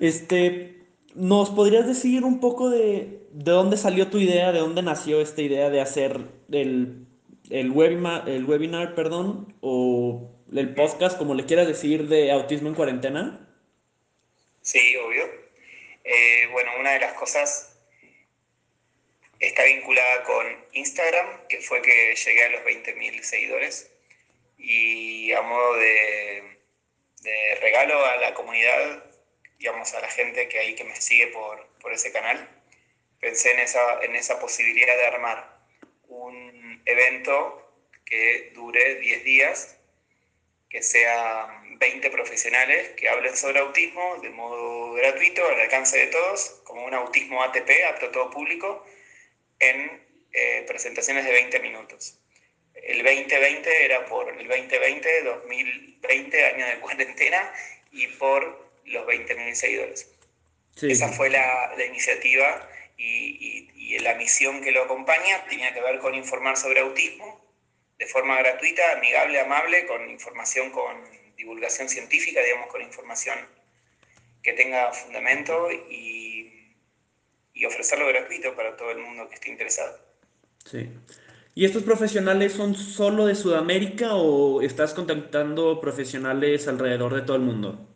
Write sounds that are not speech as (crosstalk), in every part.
Este, ¿nos podrías decir un poco de, de dónde salió tu idea, de dónde nació esta idea de hacer el, el, webinar, el webinar, perdón, o el podcast, como le quieras decir, de autismo en cuarentena? Sí, obvio. Eh, bueno, una de las cosas está vinculada con Instagram, que fue que llegué a los 20.000 seguidores. Y a modo de, de, regalo a la comunidad, digamos, a la gente que ahí que me sigue por, por ese canal, pensé en esa, en esa posibilidad de armar un evento que dure 10 días, que sea 20 profesionales que hablen sobre autismo de modo gratuito, al alcance de todos, como un autismo ATP, apto a todo público, en eh, presentaciones de 20 minutos. El 2020 era por el 2020, 2020, año de cuarentena, y por los 20.000 seguidores. Esa fue la, la iniciativa y, y, y, la misión que lo acompaña tenía que ver con informar sobre autismo de forma gratuita, amigable, amable, con información, con divulgación científica, digamos, con información que tenga fundamento y y ofrecerlo gratuito para todo el mundo que esté interesado. Sí. ¿Y estos profesionales son solo de Sudamérica o estás contactando profesionales alrededor de todo el mundo?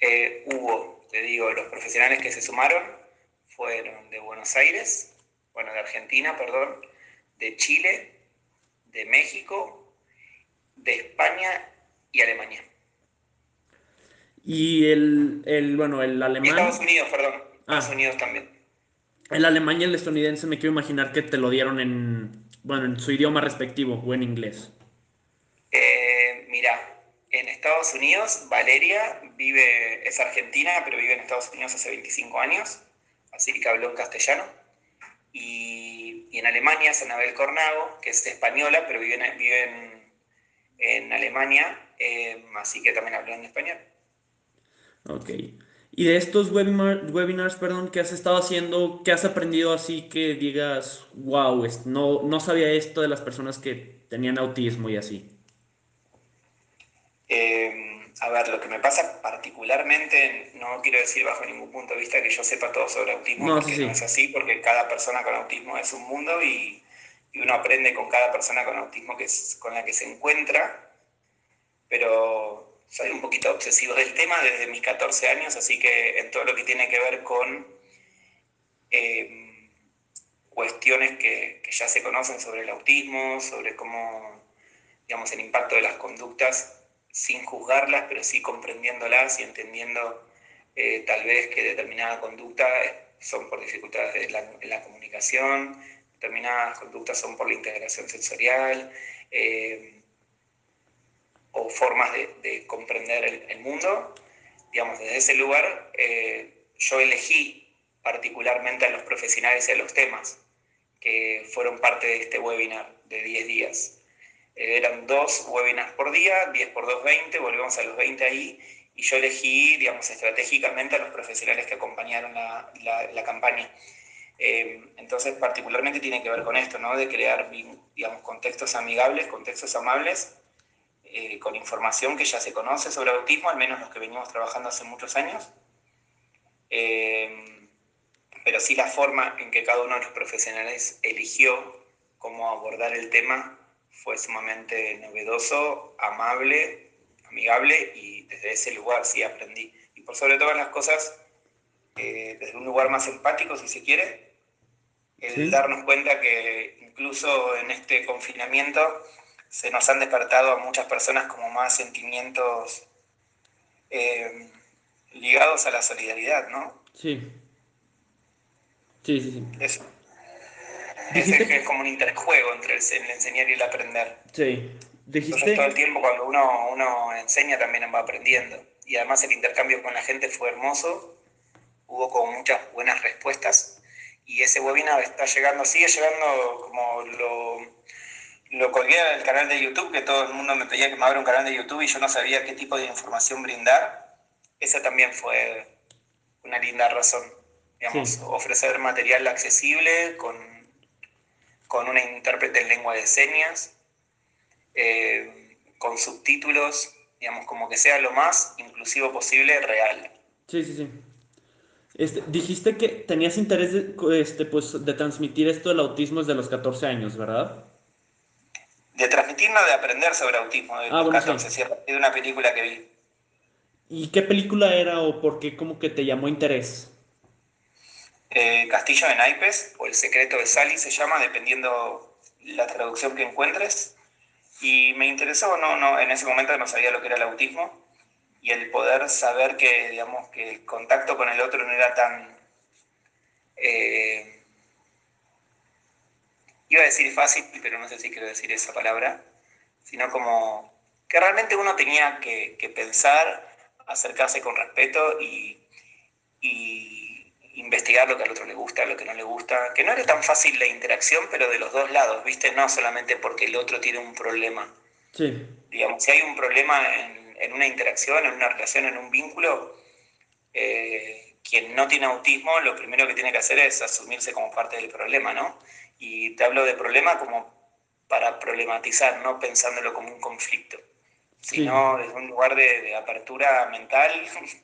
Eh, hubo, te digo, los profesionales que se sumaron fueron de Buenos Aires, bueno, de Argentina, perdón, de Chile, de México, de España y Alemania. Y el, el bueno, el alemán... Estados Unidos, perdón. Estados ah. Unidos también. El alemán y el estadounidense me quiero imaginar que te lo dieron en, bueno, en su idioma respectivo o en inglés. Eh, Estados Unidos, Valeria vive, es argentina, pero vive en Estados Unidos hace 25 años, así que habló en castellano. Y, y en Alemania es Anabel Cornago, que es española, pero vive en, vive en, en Alemania, eh, así que también habló en español. Ok. Y de estos webinars, perdón, que has estado haciendo, ¿qué has aprendido así que digas, wow, no, no sabía esto de las personas que tenían autismo y así? Em, a ver, lo que me pasa particularmente, no quiero decir bajo ningún punto de vista que yo sepa todo sobre autismo, no, porque no es así, porque cada persona con autismo es un mundo y, y uno aprende con cada persona con autismo que es, con la que se encuentra, pero soy un poquito obsesivo del tema desde mis 14 años, así que en todo lo que tiene que ver con eh, cuestiones que, ya se conocen sobre el autismo, sobre cómo, digamos, el impacto de las conductas, sin juzgarlas, pero sí comprendiéndolas y entendiendo eh, tal vez que determinada conducta son por dificultades en la, comunicación, determinadas conductas son por la integración sensorial. Eh, o formas de, comprender el, mundo. Digamos, desde ese lugar eh, yo elegí particularmente a los profesionales y a los temas que fueron parte de este webinar de 10 días. Eh, eran dos webinars por día, 10 por 2, 20, volvemos a los 20 ahí, y yo elegí, digamos, estratégicamente a los profesionales que acompañaron la, la, campaña. Eh, entonces, particularmente tiene que ver con esto, ¿no? De crear, digamos, contextos amigables, contextos amables, eh, con información que ya se conoce sobre autismo, al menos los que venimos trabajando hace muchos años. Eh, pero sí la forma en que cada uno de los profesionales eligió cómo abordar el tema fue sumamente novedoso, amable, amigable y desde ese lugar sí aprendí. Y por sobre todas las cosas, eh, desde un lugar más empático, si se quiere, el darnos cuenta que incluso en este confinamiento se nos han despertado a muchas personas como más sentimientos eh, ligados a la solidaridad, ¿no? Sí. Sí, sí, sí. Eso. Es, como un interjuego entre el, enseñar y el aprender. Sí. Dijiste... todo el tiempo cuando uno, uno enseña también va aprendiendo. Y además el intercambio con la gente fue hermoso. Hubo como muchas buenas respuestas. Y ese webinar está llegando, sigue llegando como lo lo colgué el canal de YouTube, que todo el mundo me pedía que me abra un canal de YouTube y yo no sabía qué tipo de información brindar. Esa también fue una linda razón. Digamos, ofrecer material accesible con, con una intérprete en lengua de señas, eh, con subtítulos, digamos, como que sea lo más inclusivo posible, real. Sí, sí, sí. Este, dijiste que tenías interés de, este, pues, de transmitir esto del autismo desde los 14 años, ¿verdad? De transmitir, no de aprender sobre autismo, de ah, los 14, sí. de una película que vi. ¿Y qué película era o por qué como que te llamó interés? Eh, Castillo de Naipes o El secreto de Sally se llama, dependiendo la traducción que encuentres. Y me interesó, no, no, en ese momento no sabía lo que era el autismo y el poder saber que, digamos, que el contacto con el otro no era tan... Eh, iba a decir fácil, pero no sé si quiero decir esa palabra, sino como que realmente uno tenía que, pensar, acercarse con respeto y, investigar lo que al otro le gusta, lo que no le gusta, que no era tan fácil la interacción, pero de los dos lados, ¿viste? No solamente porque el otro tiene un problema. Sí. Digamos, si hay un problema en en una interacción, en una relación, en un vínculo, eh, quien no tiene autismo lo primero que tiene que hacer es asumirse como parte del problema, ¿no? Y te hablo de problema como para problematizar, no pensándolo como un conflicto, sino desde un lugar de, apertura mental,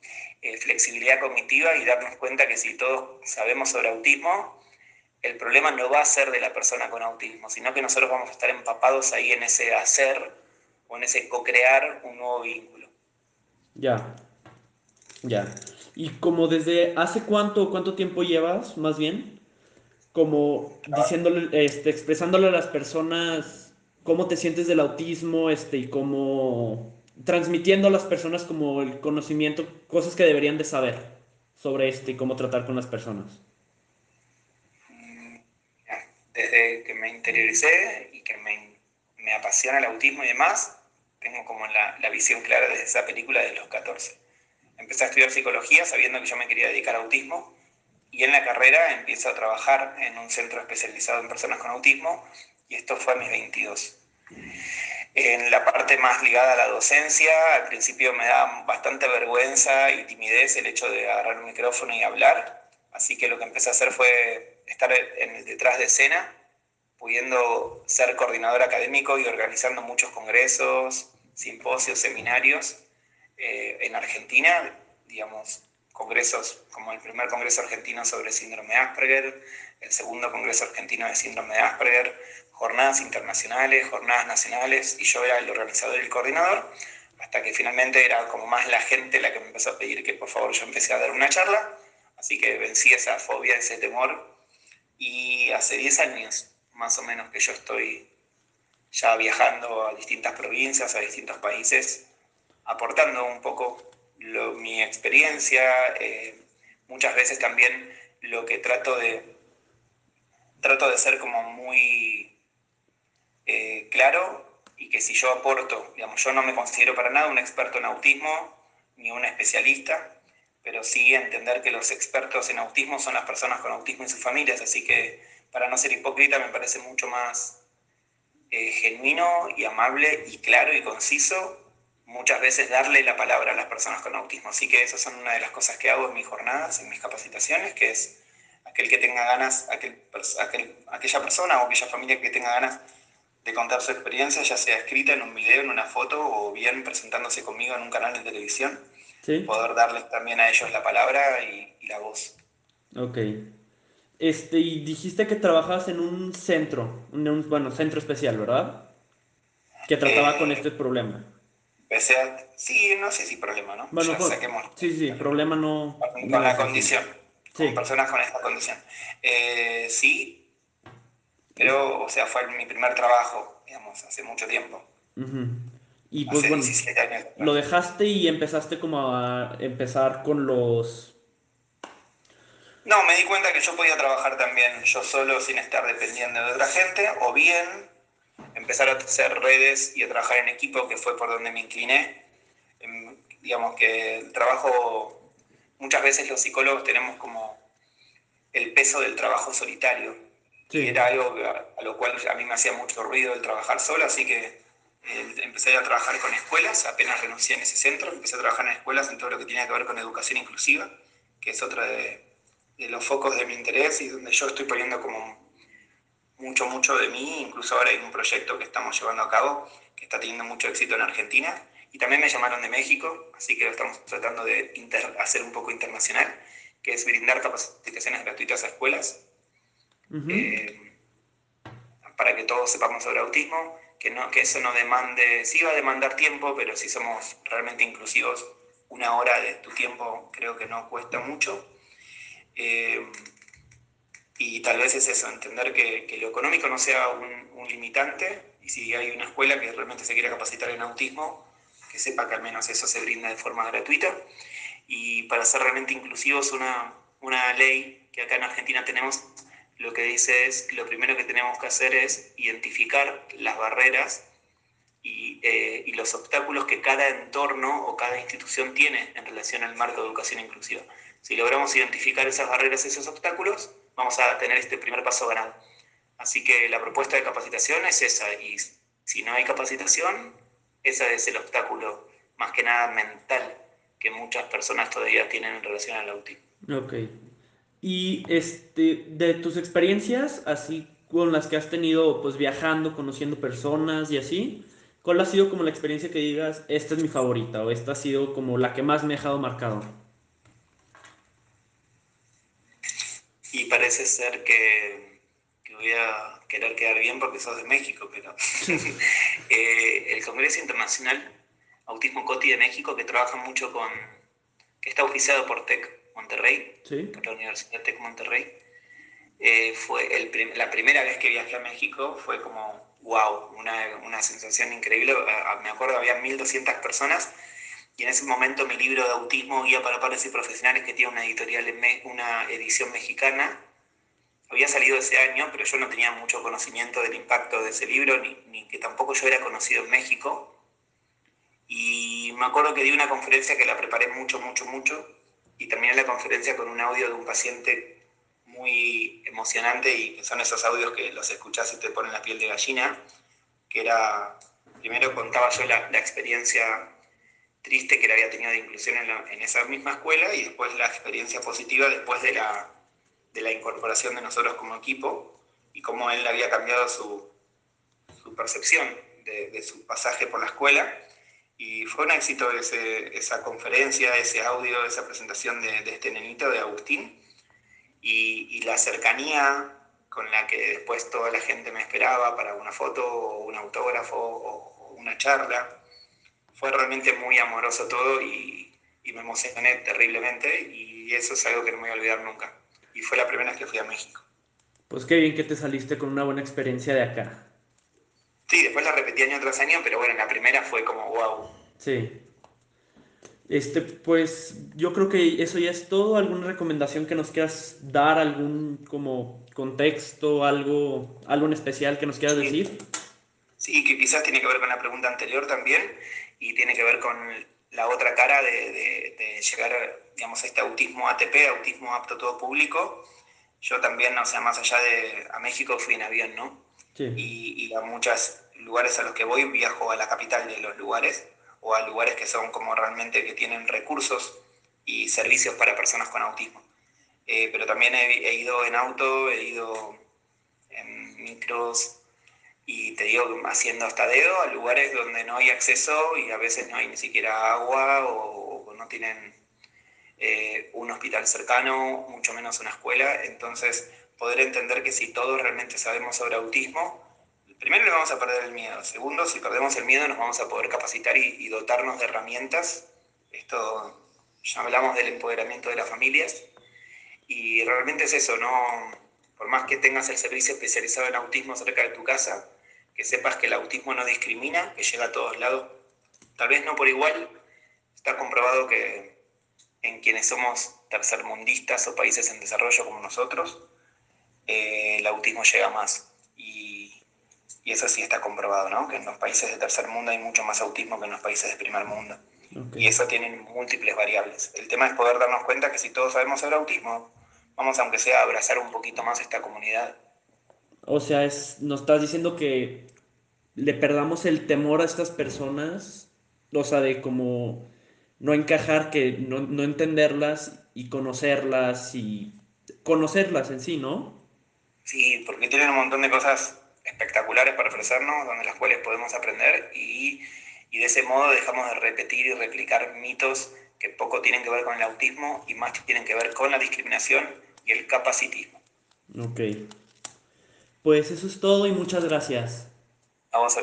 (laughs) eh, flexibilidad cognitiva y darnos cuenta que si todos sabemos sobre autismo, el problema no va a ser de la persona con autismo, sino que nosotros vamos a estar empapados ahí en ese hacer o en ese co-crear un nuevo vínculo. Ya, ya. ¿Y como desde hace cuánto, cuánto tiempo llevas, más bien? Como diciéndole, este, expresándole a las personas cómo te sientes del autismo, este, y cómo transmitiendo a las personas como el conocimiento, cosas que deberían de saber sobre este y cómo tratar con las personas. Desde que me interioricé y que me, me apasiona el autismo y demás, tengo como la, la visión clara de esa película de los 14. Empecé a estudiar psicología sabiendo que yo me quería dedicar a autismo y en la carrera empiezo a trabajar en un centro especializado en personas con autismo y esto fue a mis 22. En la parte más ligada a la docencia, al principio me da bastante vergüenza y timidez el hecho de agarrar un micrófono y hablar, así que lo que empecé a hacer fue estar en el detrás de escena, pudiendo ser coordinador académico y organizando muchos congresos, simposios, seminarios eh, en Argentina, digamos, congresos como el primer Congreso Argentino sobre Síndrome Asperger, el segundo Congreso Argentino de Síndrome de Asperger, jornadas internacionales, jornadas nacionales, y yo era el organizador y el coordinador, hasta que finalmente era como más la gente la que me empezó a pedir que por favor yo empecé a dar una charla, así que vencí esa fobia, ese temor, y hace 10 años más o menos que yo estoy ya viajando a distintas provincias, a distintos países, aportando un poco mi experiencia, eh, muchas veces también lo que trato de, trato de ser como muy eh, claro y que si yo aporto, digamos, yo no me considero para nada un experto en autismo ni un especialista, pero sí entender que los expertos en autismo son las personas con autismo y sus familias, así que para no ser hipócrita me parece mucho más eh, genuino y amable y claro y conciso, muchas veces darle la palabra a las personas con autismo. Así que esas son una de las cosas que hago en mis jornadas, en mis capacitaciones, que es aquel que tenga ganas, aquel, aquella persona o aquella familia que tenga ganas de contar su experiencia, ya sea escrita en un video, en una foto o bien presentándose conmigo en un canal de televisión, poder darles también a ellos la palabra y, y la voz. Ok. Este, y dijiste que trabajabas en un centro, en un, bueno, centro especial, ¿verdad? Que trataba con eh, este problema. sí, no sé si problema, ¿no? Bueno, pues, sí, sí, problema no. Con, la condición. Con personas con esta condición. Eh, sí, pero, o sea, fue mi primer trabajo, digamos, hace mucho tiempo. Y pues bueno, lo dejaste y empezaste como a empezar con los no, me di cuenta que yo podía trabajar también yo solo sin estar dependiendo de otra gente, o bien empezar a hacer redes y a trabajar en equipo, que fue por donde me incliné. Em, digamos que el trabajo, muchas veces los psicólogos tenemos como el peso del trabajo solitario. Y era algo a, lo cual a mí me hacía mucho ruido el trabajar solo, así que eh, empecé a trabajar con escuelas, apenas renuncié en ese centro, empecé a trabajar en escuelas en todo lo que tiene que ver con educación inclusiva, que es otra de, de los focos de mi interés y donde yo estoy poniendo como mucho, mucho de mí. Incluso ahora hay un proyecto que estamos llevando a cabo que está teniendo mucho éxito en Argentina Y también me llamaron de México, así que lo estamos tratando de hacer un poco internacional, que es brindar capacitaciones gratuitas a escuelas, eh, para que todos sepamos sobre autismo, que, no, que eso no demande, sí va a demandar tiempo, pero si somos realmente inclusivos, una hora de tu tiempo creo que no cuesta mucho. Eh, y tal vez es eso, entender que, que lo económico no sea un, un, limitante y si hay una escuela que realmente se quiere capacitar en autismo, que sepa que al menos eso se brinda de forma gratuita. Y para ser realmente inclusivos, una, una ley que acá en Argentina tenemos, lo que dice es lo primero que tenemos que hacer es identificar las barreras y, eh, y, los obstáculos que cada entorno o cada institución tiene en relación al marco de educación inclusiva. Si logramos identificar esas barreras, esos obstáculos, vamos a tener este primer paso ganado. Así que la propuesta de capacitación es esa, y si no hay capacitación, ese es el obstáculo más que nada mental que muchas personas todavía tienen en relación al autismo. Ok. Y este, de tus experiencias, así con las que has tenido, pues viajando, conociendo personas y así, ¿cuál ha sido como la experiencia que digas, esta es mi favorita o esta ha sido como la que más me ha dejado marcado? Y parece ser que, voy a querer quedar bien porque sos de México, pero (laughs) eh, el Congreso Internacional Autismo COTI de México, que trabaja mucho con, que está oficiado por TEC Monterrey, por la Universidad TEC Monterrey, eh, fue el la primera vez que viajé a México fue como, wow, una, una sensación increíble. Me acuerdo, había 1.200 personas y en ese momento mi libro de autismo, Guía para Padres y Profesionales, que tiene una editorial, una edición mexicana, había salido ese año, pero yo no tenía mucho conocimiento del impacto de ese libro, ni, ni, que tampoco yo era conocido en México. Y me acuerdo que di una conferencia que la preparé mucho, mucho, mucho, y terminé la conferencia con un audio de un paciente muy emocionante, y que son esos audios que los escuchás y te ponen la piel de gallina, que era, primero contaba yo la, la experiencia triste que él había tenido de inclusión en, esa misma escuela y después la experiencia positiva después de la, de la incorporación de nosotros como equipo y cómo él había cambiado su, su percepción de, de, su pasaje por la escuela. Y fue un éxito ese, esa conferencia, ese audio, esa presentación de, de este nenito, de Agustín, y, y, la cercanía con la que después toda la gente me esperaba para una foto o un autógrafo o, o una charla fue realmente muy amoroso todo y, y, me emocioné terriblemente y eso es algo que no me voy a olvidar nunca. Y fue la primera vez que fui a México. Pues qué bien que te saliste con una buena experiencia de acá. Sí, después la repetí año tras año, pero bueno, la primera fue como wow. Sí. Este, pues yo creo que eso ya es todo. ¿Alguna recomendación que nos quieras dar? ¿Algún como contexto, algo, algo en especial que nos quieras decir? Sí, que quizás tiene que ver con la pregunta anterior también y tiene que ver con la otra cara de, de, de llegar digamos, a este autismo ATP, autismo apto a todo público. Yo también, o sea, más allá de a México fui en avión, ¿no? Sí. Y, y a muchos lugares a los que voy viajo a la capital de los lugares o a lugares que son como realmente que tienen recursos y servicios para personas con autismo. Eh, pero también he, he, ido en auto, he ido en micros, y te digo, haciendo hasta dedo a lugares donde no hay acceso y a veces no hay ni siquiera agua o, o no tienen eh, un hospital cercano, mucho menos una escuela. Entonces, poder entender que si todos realmente sabemos sobre autismo, primero le vamos a perder el miedo. Segundo, si perdemos el miedo, nos vamos a poder capacitar y, y dotarnos de herramientas. Esto ya hablamos del empoderamiento de las familias. Y realmente es eso, ¿no? Por más que tengas el servicio especializado en autismo cerca de tu casa, que sepas que el autismo no discrimina, que llega a todos lados. Tal vez no por igual, está comprobado que en quienes somos tercermundistas o países en desarrollo como nosotros, eh, el autismo llega más. Y, y, eso sí está comprobado, ¿no? Que en los países de tercer mundo hay mucho más autismo que en los países de primer mundo. Okay. Y eso tiene múltiples variables. El tema es poder darnos cuenta que si todos sabemos sobre autismo, vamos aunque sea a abrazar un poquito más esta comunidad o sea, es, nos estás diciendo que le perdamos el temor a estas personas, o sea, de como no encajar, que no, no entenderlas y conocerlas y conocerlas en sí, ¿no? Sí, porque tienen un montón de cosas espectaculares para ofrecernos, donde las cuales podemos aprender y, y de ese modo dejamos de repetir y replicar mitos que poco tienen que ver con el autismo y más tienen que ver con la discriminación y el capacitismo. Ok. Pues eso es todo y muchas gracias. Vamos